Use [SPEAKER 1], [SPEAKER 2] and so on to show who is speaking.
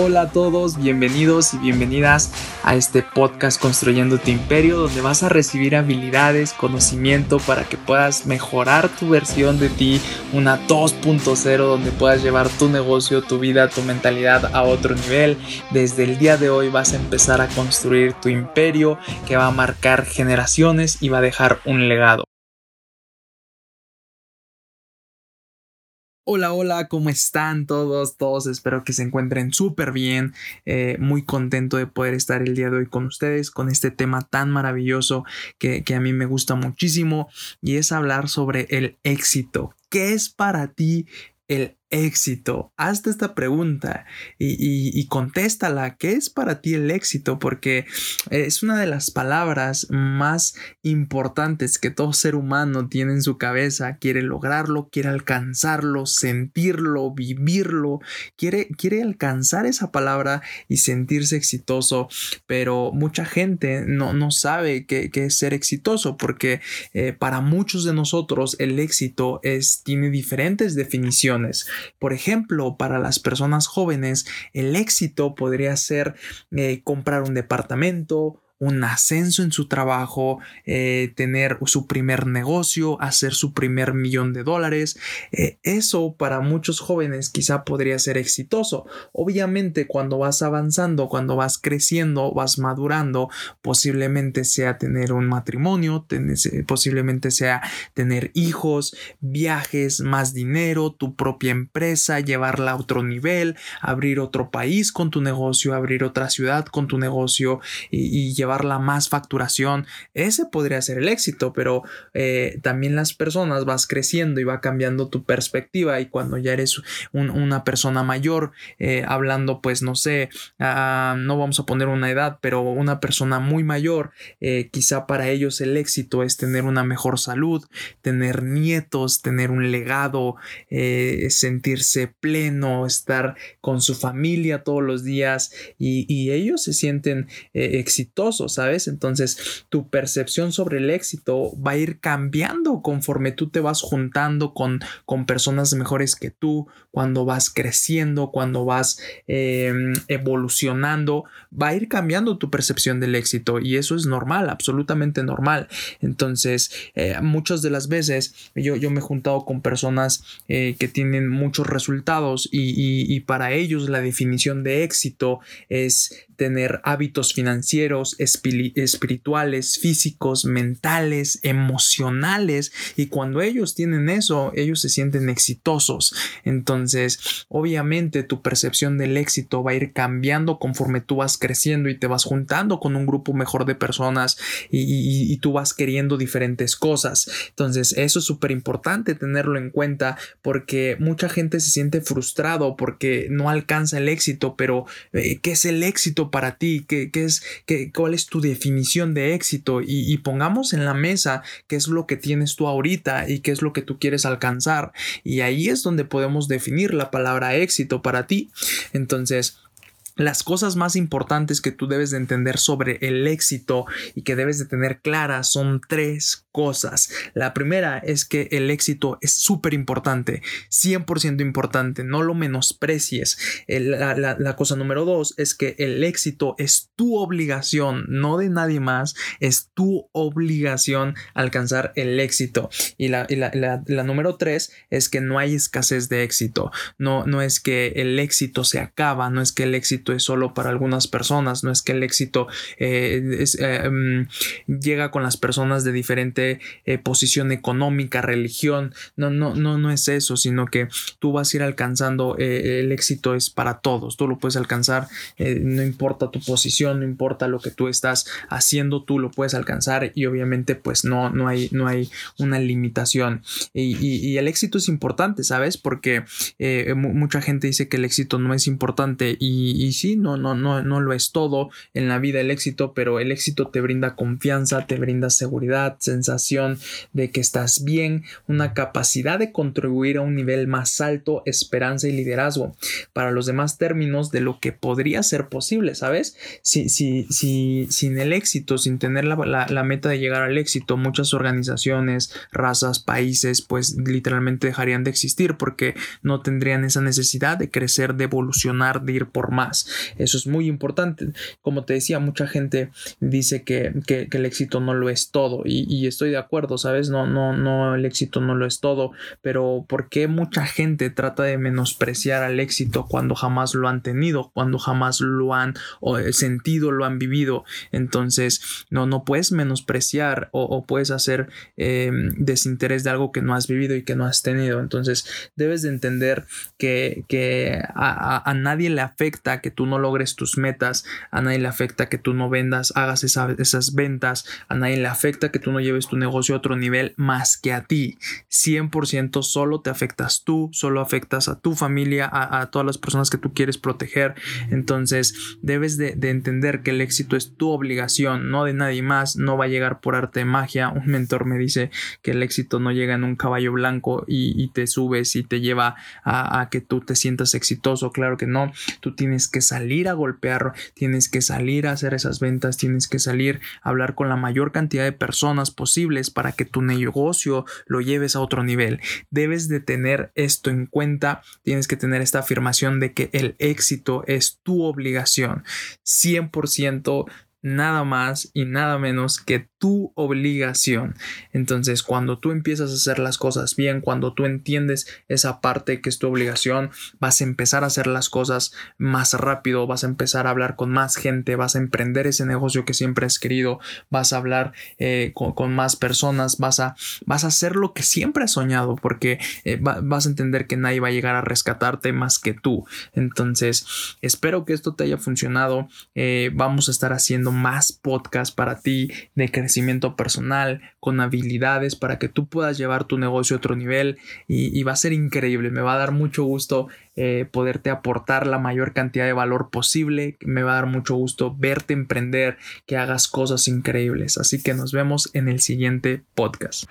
[SPEAKER 1] Hola a todos, bienvenidos y bienvenidas a este podcast Construyendo tu Imperio, donde vas a recibir habilidades, conocimiento para que puedas mejorar tu versión de ti, una 2.0, donde puedas llevar tu negocio, tu vida, tu mentalidad a otro nivel. Desde el día de hoy vas a empezar a construir tu imperio que va a marcar generaciones y va a dejar un legado. Hola, hola, ¿cómo están todos? Todos espero que se encuentren súper bien. Eh, muy contento de poder estar el día de hoy con ustedes, con este tema tan maravilloso que, que a mí me gusta muchísimo y es hablar sobre el éxito. ¿Qué es para ti el éxito? Hazte esta pregunta y, contéstala. ¿Qué es para ti el éxito? Porque es una de las palabras más importantes que todo ser humano tiene en su cabeza. Quiere lograrlo, quiere alcanzarlo, sentirlo, vivirlo. Quiere, quiere alcanzar esa palabra y sentirse exitoso. Pero mucha gente no, no sabe qué, es ser exitoso porque eh, para muchos de nosotros el éxito es, tiene diferentes definiciones. Por ejemplo, para las personas jóvenes, el éxito podría ser eh, comprar un departamento, un ascenso en su trabajo, eh, tener su primer negocio, hacer su primer millón de dólares. Eh, eso para muchos jóvenes quizá podría ser exitoso. Obviamente cuando vas avanzando, cuando vas creciendo, vas madurando, posiblemente sea tener un matrimonio, posiblemente sea tener hijos, viajes, más dinero, tu propia empresa, llevarla a otro nivel, abrir otro país con tu negocio, abrir otra ciudad con tu negocio y, y llevar la más facturación, ese podría ser el éxito, pero eh, también las personas vas creciendo y va cambiando tu perspectiva y cuando ya eres una persona mayor, eh, hablando pues no sé, ah, no vamos a poner una edad, pero una persona muy mayor, eh, quizá para ellos el éxito es tener una mejor salud, tener nietos, tener un legado, sentirse pleno, estar con su familia todos los días y ellos se sienten exitosos ¿sabes? Entonces tu percepción sobre el éxito va a ir cambiando conforme tú te vas juntando con, con personas mejores que tú, cuando vas creciendo, cuando vas em, evolucionando, va a ir cambiando tu percepción del éxito y eso es normal, absolutamente normal. Entonces, eh, muchas de las veces yo, yo me he juntado con personas eh, que tienen muchos resultados y para ellos la definición de éxito es tener hábitos financieros, espirituales, físicos, mentales, emocionales y cuando ellos tienen eso, ellos se sienten exitosos. Entonces, obviamente tu percepción del éxito va a ir cambiando conforme tú vas creciendo y te vas juntando con un grupo mejor de personas y, tú vas queriendo diferentes cosas. Entonces, eso es súper importante tenerlo en cuenta porque mucha gente se siente frustrado porque no alcanza el éxito, pero eh, ¿qué es el éxito? Para ti, qué, es, qué, cuál es tu definición de éxito y, y, pongamos en la mesa qué es lo que tienes tú ahorita y qué es lo que tú quieres alcanzar. Y ahí es donde podemos definir la palabra éxito para ti. Entonces, las cosas más importantes que tú debes de entender sobre el éxito y que debes de tener claras son tres cosas. La primera es que el éxito es súper importante, 100% importante, no lo menosprecies. La, cosa número dos es que el éxito es tu obligación, no de nadie más, es tu obligación alcanzar el éxito. Y la, la, número tres es que no hay escasez de éxito, no, no es que el éxito se acaba, no es que el éxito es solo para algunas personas, no es que el éxito eh, eh, mm, llega con las personas de diferente eh, posición económica, religión, no, no, no, no es eso, sino que tú vas a ir alcanzando, el éxito es para todos, tú lo puedes alcanzar, no importa tu posición, no importa lo que tú estás haciendo, tú lo puedes alcanzar y obviamente pues no, no, hay, no hay una limitación y, el éxito es importante, ¿sabes? Porque mucha gente dice que el éxito no es importante y sí, no, no, no, no lo es todo en la vida el éxito, pero el éxito te brinda confianza, te brinda seguridad, sensación de que estás bien, una capacidad de contribuir a un nivel más alto, esperanza y liderazgo. Para los demás términos de lo que podría ser posible, ¿sabes? Si, si, si, sin el éxito, sin tener la, la meta de llegar al éxito, muchas organizaciones, razas, países, pues literalmente dejarían de existir porque no tendrían esa necesidad de crecer, de evolucionar, de ir por más. Eso es muy importante. Como te decía, mucha gente dice que, el éxito no lo es todo y, estoy de acuerdo, ¿sabes? No, no, no, el éxito no lo es todo, pero ¿por qué mucha gente trata de menospreciar al éxito cuando jamás lo han tenido, cuando jamás lo han sentido, lo han vivido? Entonces, no, no puedes menospreciar o, puedes hacer em, desinterés de algo que no has vivido y que no has tenido. Entonces, debes de entender que, que a, nadie le afecta que tú no logres tus metas, a nadie le afecta que tú no vendas, hagas esas ventas, a nadie le afecta que tú no lleves tu negocio a otro nivel más que a ti. 100% solo te afectas tú, solo afectas a tu familia, a, todas las personas que tú quieres proteger. Entonces, debes de, entender que el éxito es tu obligación, no de nadie más, no va a llegar por arte de magia. Un mentor me dice que el éxito no llega en un caballo blanco y, te subes y te lleva a, a que tú te sientas exitoso. Claro que no, tú tienes que salir a golpear, tienes que salir a hacer esas ventas, tienes que salir a hablar con la mayor cantidad de personas posibles para que tu negocio lo lleves a otro nivel. Debes de tener esto en cuenta, tienes que tener esta afirmación de que el éxito es tu obligación. 100% nada más y nada menos que tu obligación. Entonces, cuando tú empiezas a hacer las cosas bien, cuando tú entiendes esa parte que es tu obligación, vas a empezar a hacer las cosas más rápido, vas a empezar a hablar con más gente, vas a emprender ese negocio que siempre has querido, vas a hablar eh, con, más personas, vas a, vas a hacer lo que siempre has soñado, porque eh, vas a entender que nadie va a llegar a rescatarte más que tú. Entonces, espero que esto te haya funcionado. Eh, vamos a estar haciendo más podcast para ti de crecimiento personal, con habilidades para que tú puedas llevar tu negocio a otro nivel y, va a ser increíble. Me va a dar mucho gusto eh, poderte aportar la mayor cantidad de valor posible. Me va a dar mucho gusto verte emprender, que hagas cosas increíbles. Así que nos vemos en el siguiente podcast.